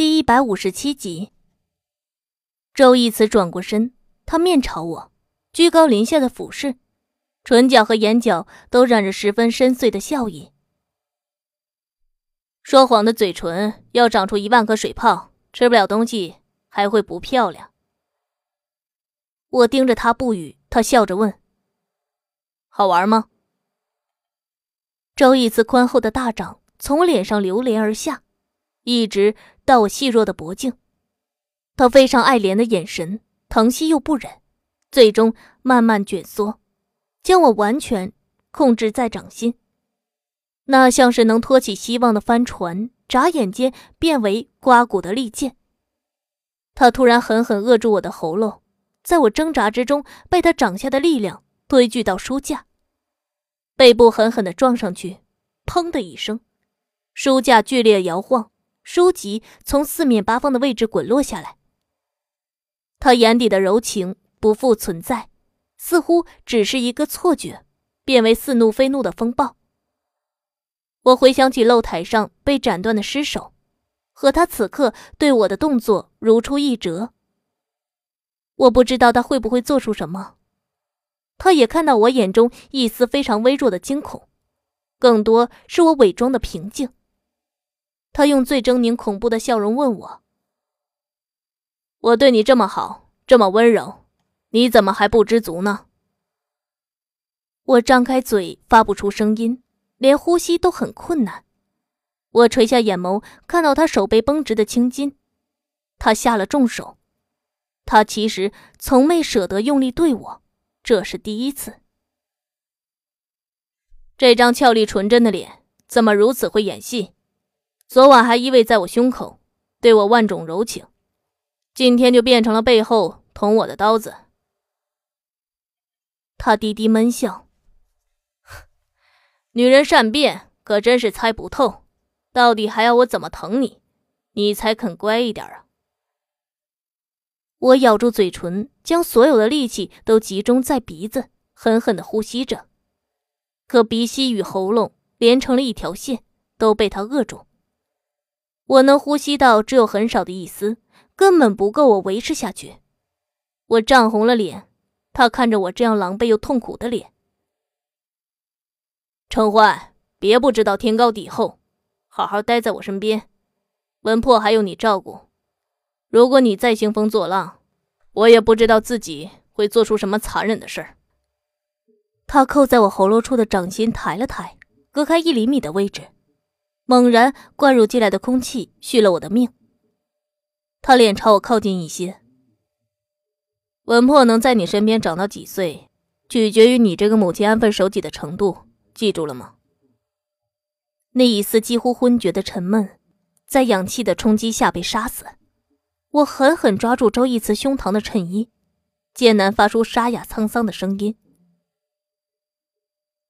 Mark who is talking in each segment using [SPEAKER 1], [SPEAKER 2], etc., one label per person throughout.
[SPEAKER 1] 第一百五十七集，周一慈转过身，他面朝我，居高临下的俯视，唇角和眼角都染着十分深邃的笑意。说谎的嘴唇要长出一万颗水泡，吃不了东西还会不漂亮。我盯着他不语，他笑着问：“好玩吗？”周一慈宽厚的大掌从我脸上流连而下。一直到我细弱的脖颈，他非常爱怜的眼神，疼惜又不忍，最终慢慢卷缩，将我完全控制在掌心。那像是能托起希望的帆船，眨眼间变为刮骨的利剑。他突然狠狠扼住我的喉咙，在我挣扎之中，被他掌下的力量推聚到书架，背部狠狠的撞上去，砰的一声，书架剧烈摇晃。书籍从四面八方的位置滚落下来，他眼底的柔情不复存在，似乎只是一个错觉，变为似怒非怒的风暴。我回想起露台上被斩断的尸首，和他此刻对我的动作如出一辙。我不知道他会不会做出什么，他也看到我眼中一丝非常微弱的惊恐，更多是我伪装的平静。他用最狰狞恐怖的笑容问我：“我对你这么好，这么温柔，你怎么还不知足呢？”我张开嘴发不出声音，连呼吸都很困难。我垂下眼眸，看到他手背绷直的青筋，他下了重手。他其实从没舍得用力对我，这是第一次。这张俏丽纯真的脸，怎么如此会演戏？昨晚还依偎在我胸口，对我万种柔情，今天就变成了背后捅我的刀子。他低低闷笑，女人善变，可真是猜不透。到底还要我怎么疼你，你才肯乖一点啊？我咬住嘴唇，将所有的力气都集中在鼻子，狠狠的呼吸着，可鼻息与喉咙连成了一条线，都被他扼住。我能呼吸到只有很少的一丝，根本不够我维持下去。我涨红了脸，他看着我这样狼狈又痛苦的脸。陈欢，别不知道天高地厚，好好待在我身边，文破还有你照顾。如果你再兴风作浪，我也不知道自己会做出什么残忍的事儿。他扣在我喉咙处的掌心抬了抬，隔开一厘米的位置。猛然灌入进来的空气续了我的命。他脸朝我靠近一些。文破能在你身边长到几岁，取决于你这个母亲安分守己的程度，记住了吗？那一丝几乎昏厥的沉闷，在氧气的冲击下被杀死。我狠狠抓住周逸慈胸膛的衬衣，艰难发出沙哑沧桑的声音：“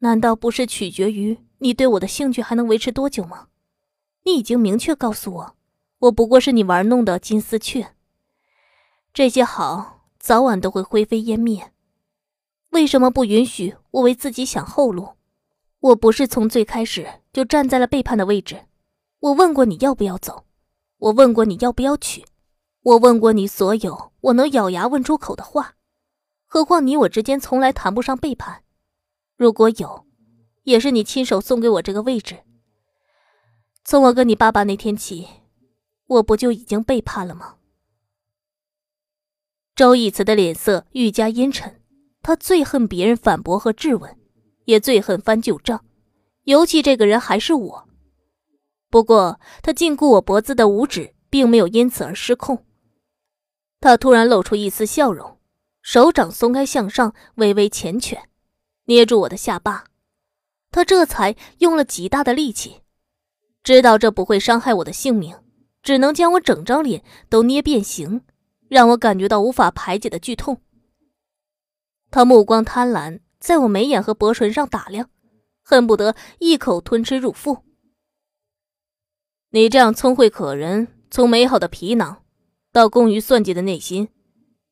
[SPEAKER 1] 难道不是取决于？”你对我的兴趣还能维持多久吗？你已经明确告诉我，我不过是你玩弄的金丝雀。这些好，早晚都会灰飞烟灭。为什么不允许我为自己想后路？我不是从最开始就站在了背叛的位置。我问过你要不要走，我问过你要不要娶，我问过你所有我能咬牙问出口的话。何况你我之间从来谈不上背叛。如果有。也是你亲手送给我这个位置。从我跟你爸爸那天起，我不就已经背叛了吗？周逸慈的脸色愈加阴沉，他最恨别人反驳和质问，也最恨翻旧账，尤其这个人还是我。不过他禁锢我脖子的五指并没有因此而失控，他突然露出一丝笑容，手掌松开向上，微微缱绻，捏住我的下巴。他这才用了极大的力气，知道这不会伤害我的性命，只能将我整张脸都捏变形，让我感觉到无法排解的剧痛。他目光贪婪，在我眉眼和薄唇上打量，恨不得一口吞吃入腹。你这样聪慧可人，从美好的皮囊到工于算计的内心，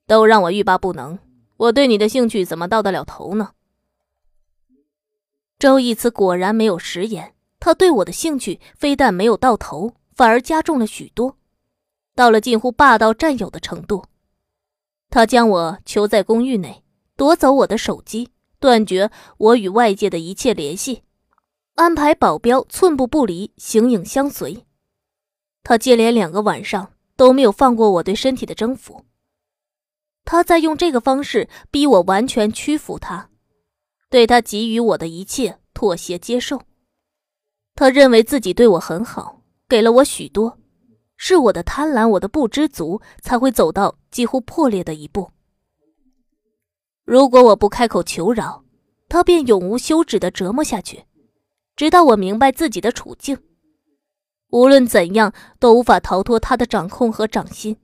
[SPEAKER 1] 都让我欲罢不能。我对你的兴趣怎么到得了头呢？周逸慈果然没有食言，他对我的兴趣非但没有到头，反而加重了许多。到了近乎霸道占有的程度。他将我囚在公寓内，夺走我的手机，断绝我与外界的一切联系，安排保镖寸步不离，形影相随。他接连两个晚上都没有放过我对身体的征服。他在用这个方式逼我完全屈服他，对他给予我的一切妥协接受。他认为自己对我很好，给了我许多，是我的贪婪，我的不知足，才会走到几乎破裂的一步。如果我不开口求饶，他便永无休止的折磨下去，直到我明白自己的处境。无论怎样，都无法逃脱他的掌控和掌心。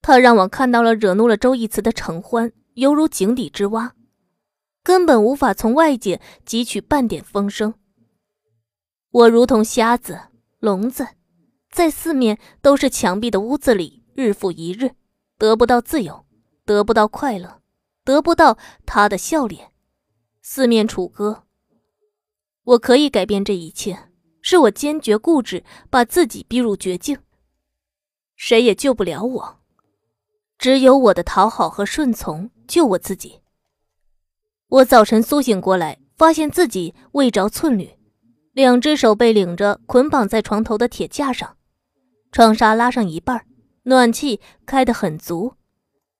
[SPEAKER 1] 他让我看到了惹怒了周义慈的承欢，犹如井底之蛙，根本无法从外界汲取半点风声。我如同瞎子、聋子，在四面都是墙壁的屋子里，日复一日，得不到自由，得不到快乐，得不到他的笑脸，四面楚歌。我可以改变这一切，是我坚决固执，把自己逼入绝境，谁也救不了我。只有我的讨好和顺从救我自己。我早晨苏醒过来，发现自己未着寸缕，两只手被领着捆绑在床头的铁架上，窗纱拉上一半，暖气开得很足。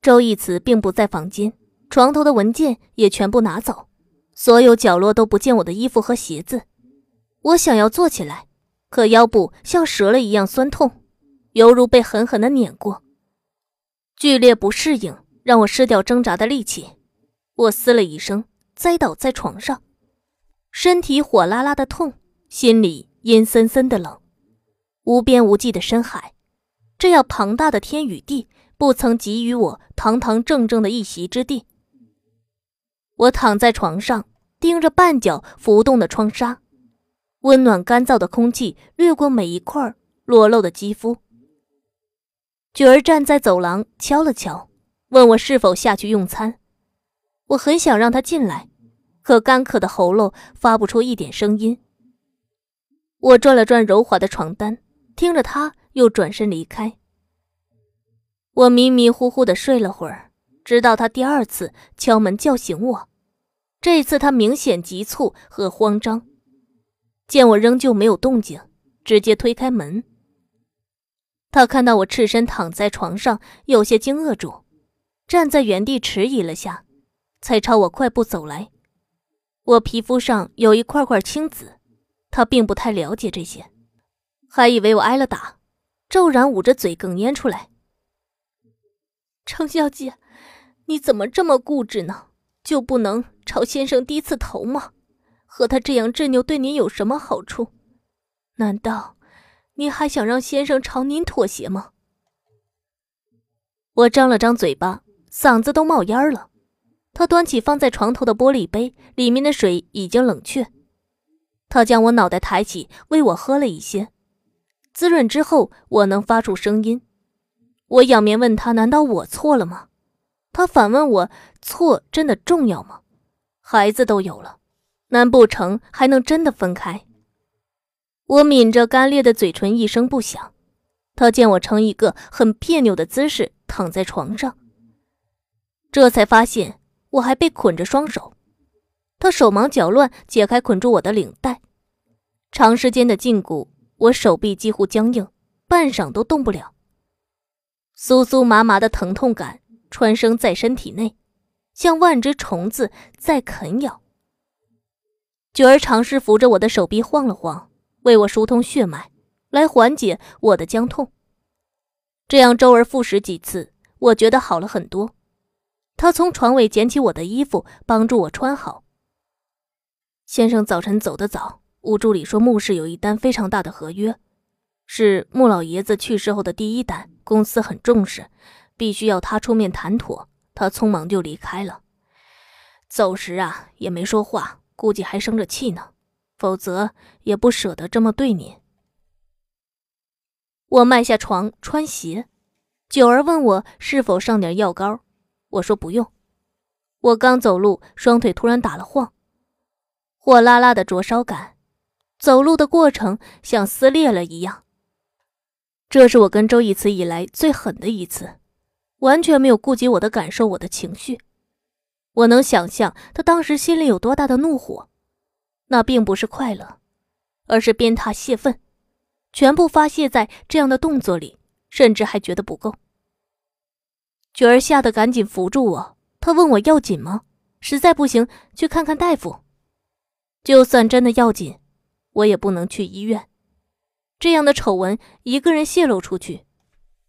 [SPEAKER 1] 周义慈并不在房间，床头的文件也全部拿走，所有角落都不见我的衣服和鞋子。我想要坐起来，可腰部像折了一样酸痛，犹如被狠狠地碾过。剧烈不适应让我失掉挣扎的力气，我嘶了一声，栽倒在床上，身体火辣辣的痛，心里阴森森的冷。无边无际的深海，这样庞大的天与地，不曾给予我堂堂正正的一席之地。我躺在床上，盯着半角浮动的窗纱，温暖干燥的空气掠过每一块裸露的肌肤。九儿站在走廊，敲了敲，问我是否下去用餐。我很想让他进来，可干渴的喉咙发不出一点声音。我转了转柔滑的床单，听着他又转身离开。我迷迷糊糊的睡了会儿，直到他第二次敲门叫醒我。这次他明显急促和慌张，见我仍旧没有动静，直接推开门。他看到我赤身躺在床上，有些惊愕住，站在原地迟疑了下，才朝我快步走来。我皮肤上有一块块青紫，他并不太了解这些，还以为我挨了打，骤然捂着嘴哽咽出来：“程小姐，你怎么这么固执呢？就不能朝先生低次头吗？和他这样执拗，对您有什么好处？难道？”你还想让先生朝您妥协吗？我张了张嘴巴，嗓子都冒烟了。他端起放在床头的玻璃杯，里面的水已经冷却。他将我脑袋抬起，喂我喝了一些，滋润之后，我能发出声音。我仰面问他：“难道我错了吗？”他反问我：“错真的重要吗？孩子都有了，难不成还能真的分开？”我抿着干裂的嘴唇，一声不响。他见我呈一个很别扭的姿势躺在床上，这才发现我还被捆着双手。他手忙脚乱解开捆住我的领带，长时间的禁锢，我手臂几乎僵硬，半晌都动不了。酥酥麻麻的疼痛感穿生在身体内，像万只虫子在啃咬。九儿尝试扶着我的手臂晃了晃。为我疏通血脉，来缓解我的僵痛。这样周而复始几次，我觉得好了很多。他从床尾捡起我的衣服，帮助我穿好。先生早晨走得早，吴助理说穆氏有一单非常大的合约，是穆老爷子去世后的第一单，公司很重视，必须要他出面谈妥。他匆忙就离开了，走时啊也没说话，估计还生着气呢。否则也不舍得这么对你。我迈下床穿鞋，九儿问我是否上点药膏，我说不用。我刚走路，双腿突然打了晃，火辣辣的灼烧感，走路的过程像撕裂了一样。这是我跟周一慈以来最狠的一次，完全没有顾及我的感受，我的情绪。我能想象他当时心里有多大的怒火，那并不是快乐，而是鞭挞泄愤，全部发泄在这样的动作里，甚至还觉得不够。雪儿吓得赶紧扶住我，他问我要紧吗？实在不行，去看看大夫。就算真的要紧，我也不能去医院。这样的丑闻一个人泄露出去，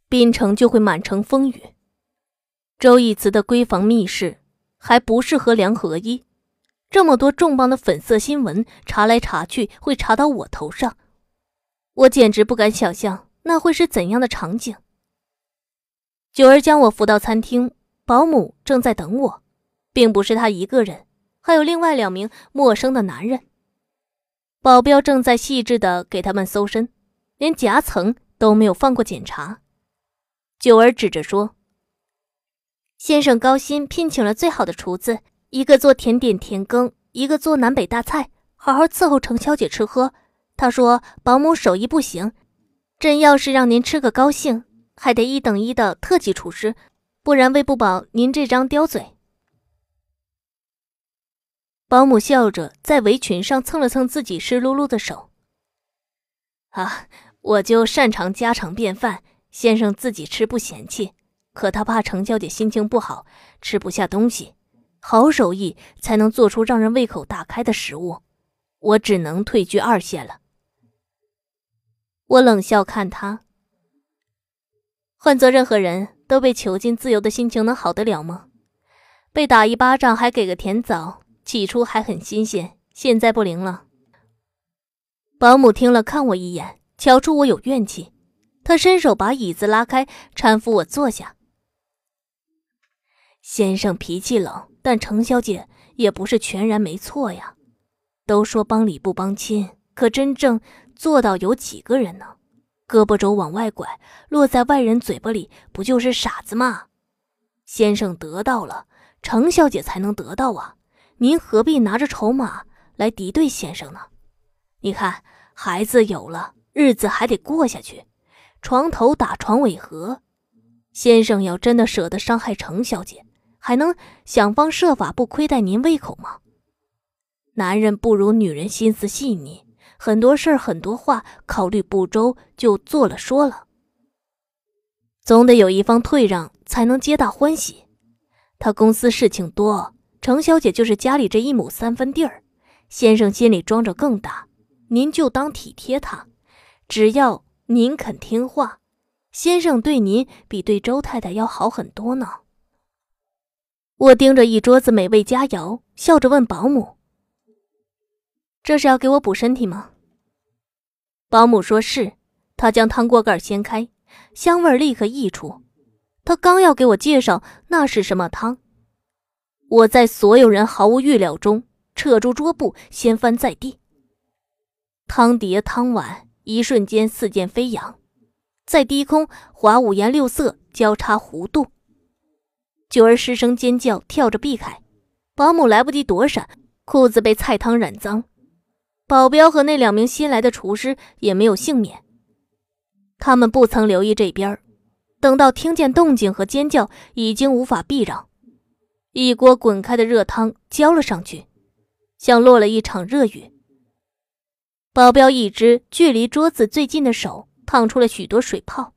[SPEAKER 1] 滨城就会满城风雨。周义慈的闺房密室还不是和梁合一，这么多重磅的粉色新闻查来查去会查到我头上，我简直不敢想象那会是怎样的场景。九儿将我扶到餐厅，保姆正在等我，并不是她一个人，还有另外两名陌生的男人。保镖正在细致的给他们搜身。连夹层都没有放过检查，九儿指着说：“先生高薪聘请了最好的厨子，一个做甜点甜羹，一个做南北大菜，好好伺候程小姐吃喝。他说保姆手艺不行，真要是让您吃个高兴，还得一等一的特级厨师，不然喂不饱您这张刁嘴。”保姆笑着在围裙上蹭了蹭自己湿漉漉的手，啊。我就擅长家常便饭，先生自己吃不嫌弃，可他怕程小姐心情不好，吃不下东西，好手艺才能做出让人胃口大开的食物，我只能退居二线了。我冷笑看他，换做任何人都被囚禁自由的心情能好得了吗？被打一巴掌还给个甜枣，起初还很新鲜，现在不灵了。保姆听了看我一眼。瞧出我有怨气，他伸手把椅子拉开，搀扶我坐下。先生脾气冷，但程小姐也不是全然没错呀。都说帮理不帮亲，可真正做到有几个人呢？胳膊肘往外拐，落在外人嘴巴里，不就是傻子吗？先生得到了，程小姐才能得到啊！您何必拿着筹码来敌对先生呢？你看，孩子有了。日子还得过下去，床头打床尾和。先生要真的舍得伤害程小姐，还能想方设法不亏待您胃口吗？男人不如女人心思细腻，很多事儿很多话考虑不周就做了说了。总得有一方退让，才能皆大欢喜。他公司事情多，程小姐就是家里这一亩三分地儿，先生心里装着更大，您就当体贴他。只要您肯听话，先生对您比对周太太要好很多呢。我盯着一桌子美味佳肴，笑着问保姆：“这是要给我补身体吗？”保姆说是。他将汤锅盖掀开，香味立刻溢出。他刚要给我介绍那是什么汤，我在所有人毫无预料中扯住桌布，掀翻在地。汤碟、汤碗。一瞬间，四溅飞扬，在低空划五颜六色，交叉弧度。九儿失声尖叫，跳着避开。保姆来不及躲闪，裤子被菜汤染脏。保镖和那两名新来的厨师也没有幸免。他们不曾留意这边，等到听见动静和尖叫，已经无法避让。一锅滚开的热汤浇了上去，像落了一场热雨。保镖一只距离桌子最近的手烫出了许多水泡，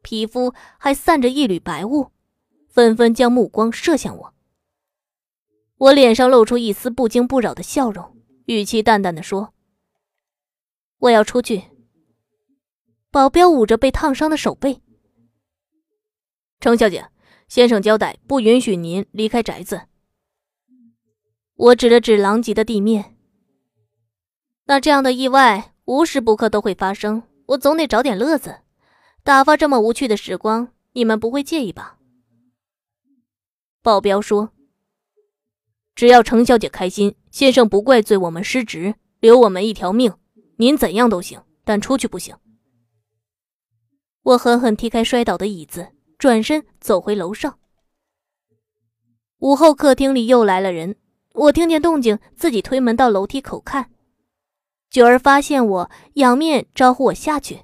[SPEAKER 1] 皮肤还散着一缕白雾，纷纷将目光射向我。我脸上露出一丝不惊不扰的笑容，语气淡淡的说：“我要出去。”保镖捂着被烫伤的手背：“程小姐，先生交代不允许您离开宅子。”我指了指狼藉的地面。那这样的意外无时不刻都会发生，我总得找点乐子，打发这么无趣的时光，你们不会介意吧？保镖说：“只要程小姐开心，先生不怪罪我们失职，留我们一条命，您怎样都行，但出去不行。”我狠狠踢开摔倒的椅子，转身走回楼上。午后客厅里又来了人，我听见动静，自己推门到楼梯口看。九儿发现我，仰面招呼我下去。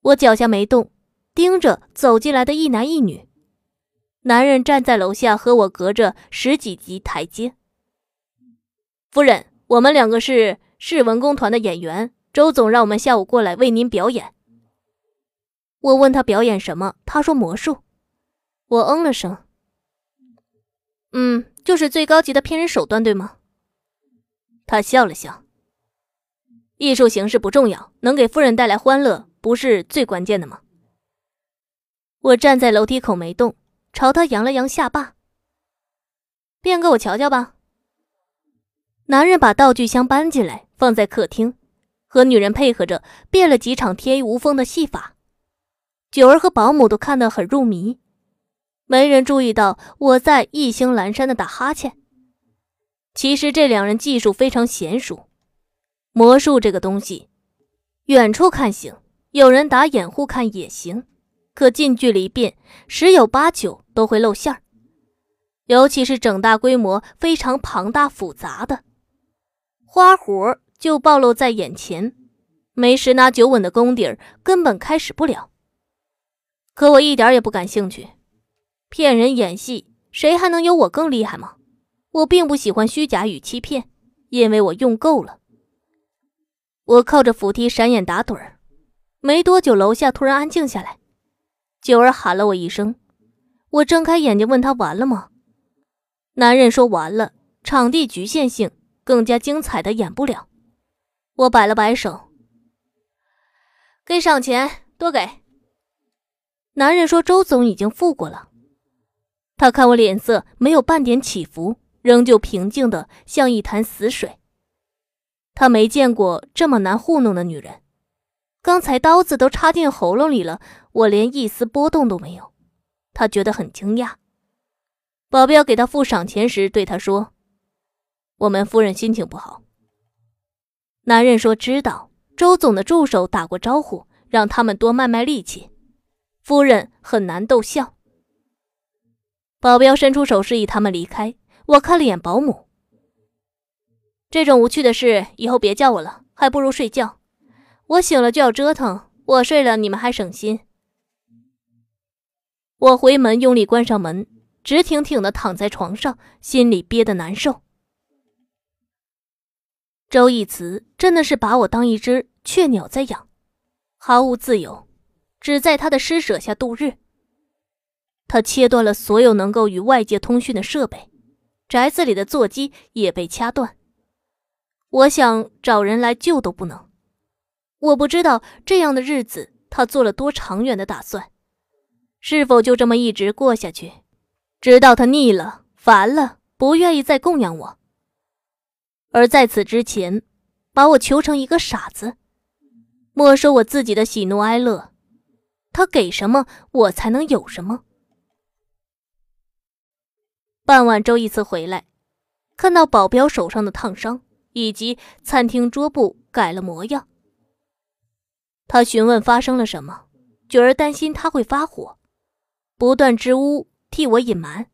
[SPEAKER 1] 我脚下没动，盯着走进来的一男一女。男人站在楼下，和我隔着十几级台阶。夫人，我们两个是市文工团的演员，周总让我们下午过来为您表演。我问他表演什么，他说魔术。我嗯了声。嗯，就是最高级的骗人手段，对吗？他笑了笑。艺术形式不重要，能给夫人带来欢乐，不是最关键的吗？我站在楼梯口没动。朝他扬了扬下巴，变给我瞧瞧吧。男人把道具箱搬进来，放在客厅，和女人配合着变了几场天衣无缝的戏法。九儿和保姆都看得很入迷，没人注意到我在意兴阑珊的打哈欠。其实这两人技术非常娴熟，魔术这个东西，远处看行，有人打掩护看也行。可近距离变，十有八九都会露馅儿，尤其是整大规模、非常庞大复杂的花活，就暴露在眼前，没十拿九稳的功底儿，根本开始不了。可我一点也不感兴趣，骗人演戏，谁还能有我更厉害吗？我并不喜欢虚假与欺骗，因为我用够了。我靠着扶梯闪眼打盹儿，没多久，楼下突然安静下来。九儿喊了我一声，我睁开眼睛问他完了吗？男人说完了，场地局限性，更加精彩的演不了。我摆了摆手，给赏钱，多给。男人说周总已经付过了。他看我脸色没有半点起伏，仍旧平静的像一潭死水。他没见过这么难糊弄的女人。刚才刀子都插进喉咙里了，我连一丝波动都没有。他觉得很惊讶。保镖给他付赏钱时，对他说：“我们夫人心情不好。”男人说：“知道。”周总的助手打过招呼，让他们多卖卖力气。夫人很难逗笑。保镖伸出手示意他们离开。我看了眼保姆，这种无趣的事以后别叫我了，还不如睡觉。我醒了就要折腾，我睡了你们还省心。我回门，用力关上门，直挺挺的躺在床上，心里憋得难受。周义慈真的是把我当一只雀鸟在养，毫无自由，只在他的施舍下度日。他切断了所有能够与外界通讯的设备，宅子里的座机也被掐断。我想找人来救都不能。我不知道这样的日子他做了多长远的打算，是否就这么一直过下去，直到他腻了、烦了，不愿意再供养我。而在此之前，把我求成一个傻子，没收我自己的喜怒哀乐，他给什么我才能有什么？傍晚，周一次回来，看到保镖手上的烫伤，以及餐厅桌布改了模样。他询问发生了什么，九儿担心他会发火，不断支吾替我隐瞒。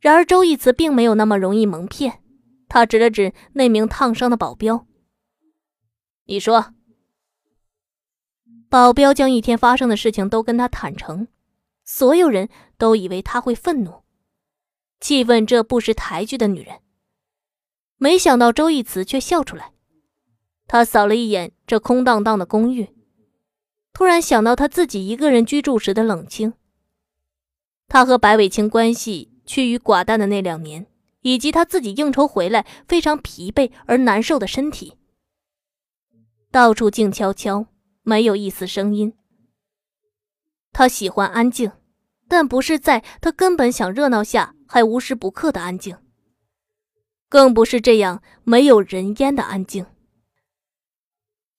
[SPEAKER 1] 然而周义慈并没有那么容易蒙骗，他指了指那名烫伤的保镖：“你说。”保镖将一天发生的事情都跟他坦诚，所有人都以为他会愤怒，气愤这不识抬举的女人。没想到周义慈却笑出来。他扫了一眼这空荡荡的公寓，突然想到他自己一个人居住时的冷清。他和白伟清关系趋于寡淡的那两年，以及他自己应酬回来非常疲惫而难受的身体。到处静悄悄，没有一丝声音。他喜欢安静，但不是在他根本想热闹下还无时不刻的安静，更不是这样没有人烟的安静。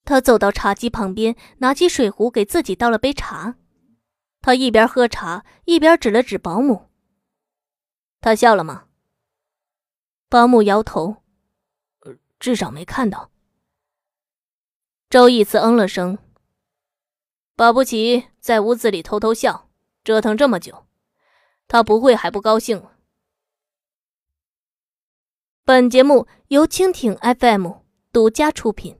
[SPEAKER 1] 他走到茶几旁边，拿起水壶给自己倒了杯茶。他一边喝茶，一边指了指保姆。他笑了吗？保姆摇头，至少没看到。周义慈嗯了声，保不齐在屋子里偷偷笑，折腾这么久，他不会还不高兴了。本节目由蜻蜓 FM 独家出品。